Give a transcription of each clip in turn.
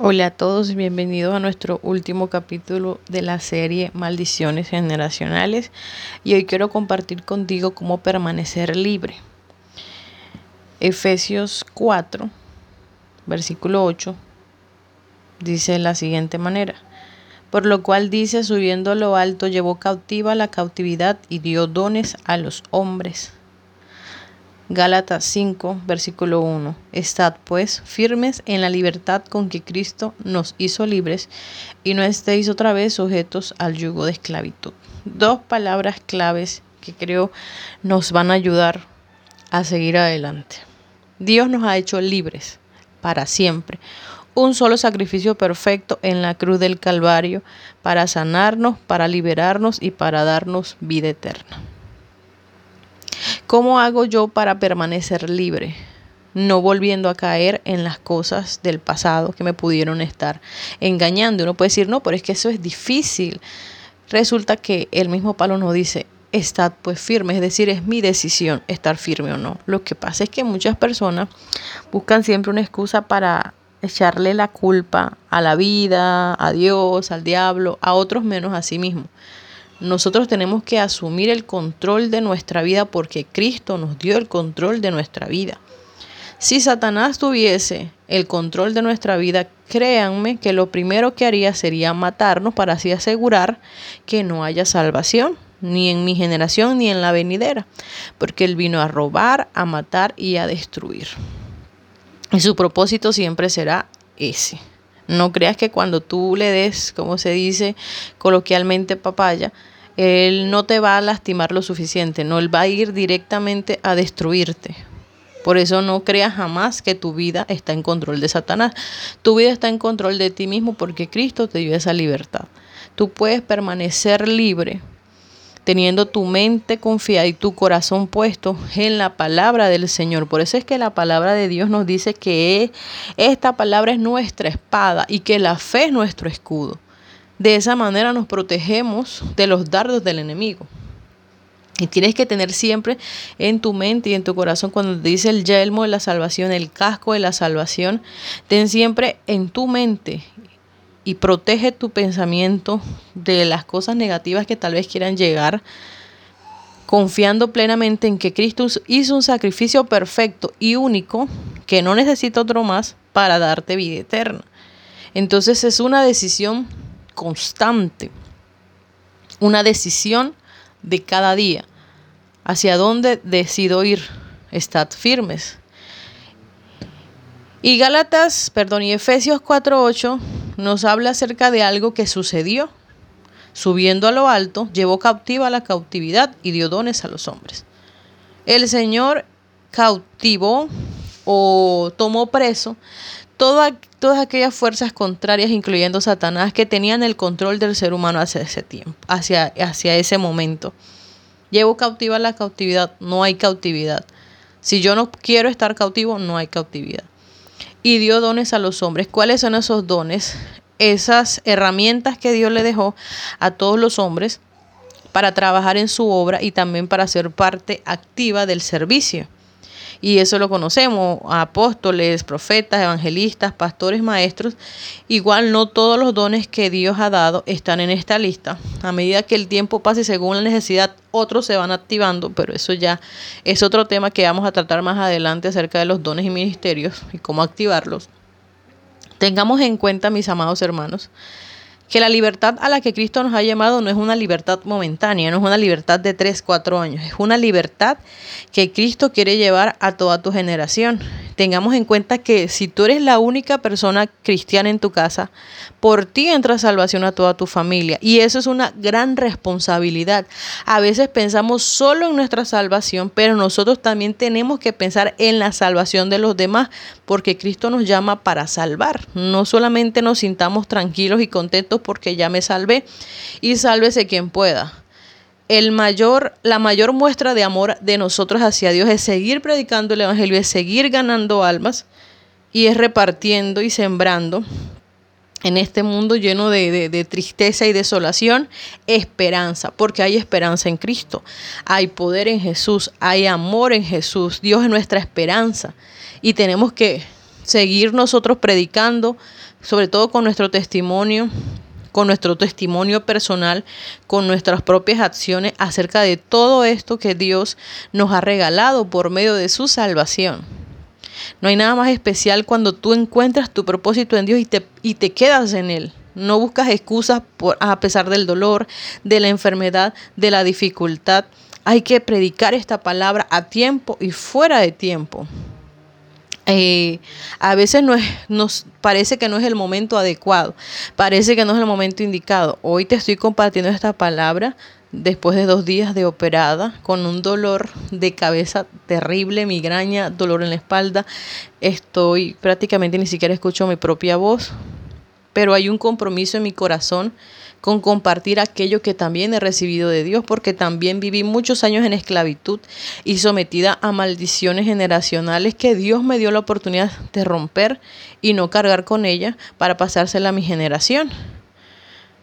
Hola a todos, bienvenidos a nuestro último capítulo de la serie Maldiciones Generacionales. Y hoy quiero compartir contigo cómo permanecer libre. Efesios 4, versículo 8, dice de la siguiente manera, por lo cual dice, subiendo a lo alto, llevó cautiva la cautividad y dio dones a los hombres Gálatas 5, versículo 1. Estad pues firmes en la libertad con que Cristo nos hizo libres y no estéis otra vez sujetos al yugo de esclavitud. Dos palabras claves que creo nos van a ayudar a seguir adelante. Dios nos ha hecho libres para siempre. Un solo sacrificio perfecto en la cruz del Calvario para sanarnos, para liberarnos y para darnos vida eterna. ¿Cómo hago yo para permanecer libre? No volviendo a caer en las cosas del pasado que me pudieron estar engañando. Uno puede decir, no, pero es que eso es difícil. Resulta que el mismo palo nos dice, estad pues firme, es decir, es mi decisión estar firme o no. Lo que pasa es que muchas personas buscan siempre una excusa para echarle la culpa a la vida, a Dios, al diablo, a otros menos a sí mismos. Nosotros tenemos que asumir el control de nuestra vida porque Cristo nos dio el control de nuestra vida. Si Satanás tuviese el control de nuestra vida, créanme que lo primero que haría sería matarnos para así asegurar que no haya salvación, ni en mi generación ni en la venidera, porque Él vino a robar, a matar y a destruir. Y su propósito siempre será ese. No creas que cuando tú le des, como se dice coloquialmente, papaya, él no te va a lastimar lo suficiente, no, Él va a ir directamente a destruirte. Por eso no creas jamás que tu vida está en control de Satanás. Tu vida está en control de ti mismo porque Cristo te dio esa libertad. Tú puedes permanecer libre teniendo tu mente confiada y tu corazón puesto en la palabra del Señor. Por eso es que la palabra de Dios nos dice que esta palabra es nuestra espada y que la fe es nuestro escudo. De esa manera nos protegemos de los dardos del enemigo. Y tienes que tener siempre en tu mente y en tu corazón, cuando te dice el yelmo de la salvación, el casco de la salvación, ten siempre en tu mente y protege tu pensamiento de las cosas negativas que tal vez quieran llegar, confiando plenamente en que Cristo hizo un sacrificio perfecto y único, que no necesita otro más para darte vida eterna. Entonces es una decisión constante, una decisión de cada día. ¿Hacia dónde decido ir? Estad firmes. Y Gálatas, perdón, y Efesios 4:8 nos habla acerca de algo que sucedió. Subiendo a lo alto, llevó cautiva la cautividad y dio dones a los hombres. El Señor cautivó o tomó preso todas aquellas fuerzas contrarias, incluyendo Satanás, que tenían el control del ser humano hacia ese tiempo, hacia, hacia ese momento. Llevo cautiva la cautividad, no hay cautividad. Si yo no quiero estar cautivo, no hay cautividad. Y dio dones a los hombres. ¿Cuáles son esos dones? Esas herramientas que Dios le dejó a todos los hombres para trabajar en su obra y también para ser parte activa del servicio y eso lo conocemos, apóstoles, profetas, evangelistas, pastores, maestros. Igual no todos los dones que Dios ha dado están en esta lista. A medida que el tiempo pase según la necesidad, otros se van activando, pero eso ya es otro tema que vamos a tratar más adelante acerca de los dones y ministerios y cómo activarlos. Tengamos en cuenta, mis amados hermanos, que la libertad a la que Cristo nos ha llamado no es una libertad momentánea, no es una libertad de 3, 4 años, es una libertad que Cristo quiere llevar a toda tu generación. Tengamos en cuenta que si tú eres la única persona cristiana en tu casa, por ti entra salvación a toda tu familia y eso es una gran responsabilidad. A veces pensamos solo en nuestra salvación, pero nosotros también tenemos que pensar en la salvación de los demás porque Cristo nos llama para salvar. No solamente nos sintamos tranquilos y contentos porque ya me salvé y sálvese quien pueda. El mayor, la mayor muestra de amor de nosotros hacia Dios es seguir predicando el Evangelio, es seguir ganando almas y es repartiendo y sembrando en este mundo lleno de, de, tristeza y desolación, esperanza, porque hay esperanza en Cristo, hay poder en Jesús, hay amor en Jesús, Dios es nuestra esperanza y tenemos que seguir nosotros predicando, sobre todo con nuestro testimonio, con nuestro testimonio personal, con nuestras propias acciones acerca de todo esto que Dios nos ha regalado por medio de su salvación. No hay nada más especial cuando tú encuentras tu propósito en Dios y te, y te quedas en Él. No buscas excusas por, a pesar del dolor, de la enfermedad, de la dificultad. Hay que predicar esta palabra a tiempo y fuera de tiempo. Eh, a veces no nos parece que no es el momento adecuado, parece que no es el momento indicado. Hoy te estoy compartiendo esta palabra después de dos días de operada, con un dolor de cabeza terrible, migraña, dolor en la espalda. Estoy prácticamente ni siquiera escucho mi propia voz, pero hay un compromiso en mi corazón con compartir aquello que también he recibido de Dios, porque también viví muchos años en esclavitud y sometida a maldiciones generacionales que Dios me dio la oportunidad de romper y no cargar con ella para pasársela a mi generación.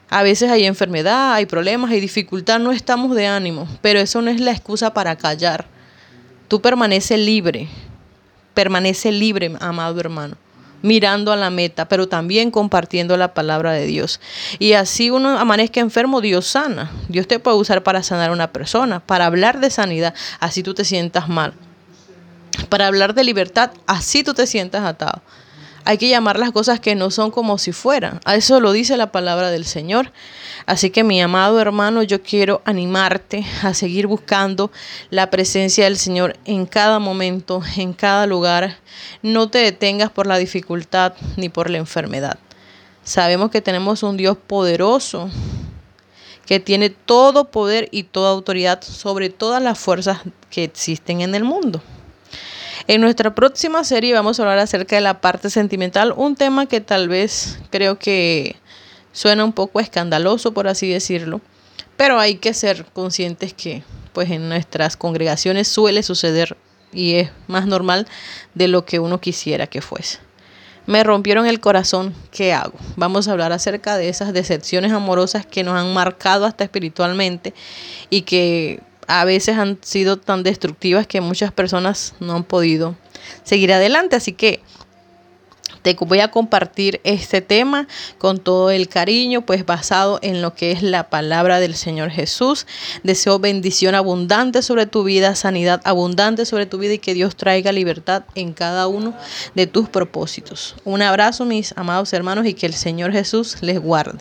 A veces hay enfermedad, hay problemas, hay dificultad, no estamos de ánimo, pero eso no es la excusa para callar. Tú permanece libre, permanece libre, amado hermano mirando a la meta, pero también compartiendo la palabra de Dios. Y así uno amanezca enfermo, Dios sana. Dios te puede usar para sanar a una persona, para hablar de sanidad, así tú te sientas mal. Para hablar de libertad, así tú te sientas atado. Hay que llamar las cosas que no son como si fueran. A eso lo dice la palabra del Señor. Así que mi amado hermano, yo quiero animarte a seguir buscando la presencia del Señor en cada momento, en cada lugar. No te detengas por la dificultad ni por la enfermedad. Sabemos que tenemos un Dios poderoso que tiene todo poder y toda autoridad sobre todas las fuerzas que existen en el mundo. En nuestra próxima serie vamos a hablar acerca de la parte sentimental, un tema que tal vez creo que suena un poco escandaloso, por así decirlo, pero hay que ser conscientes que pues en nuestras congregaciones suele suceder y es más normal de lo que uno quisiera que fuese. Me rompieron el corazón, ¿qué hago? Vamos a hablar acerca de esas decepciones amorosas que nos han marcado hasta espiritualmente y que a veces han sido tan destructivas que muchas personas no han podido seguir adelante. Así que te voy a compartir este tema con todo el cariño, pues basado en lo que es la palabra del Señor Jesús. Deseo bendición abundante sobre tu vida, sanidad abundante sobre tu vida y que Dios traiga libertad en cada uno de tus propósitos. Un abrazo, mis amados hermanos, y que el Señor Jesús les guarde.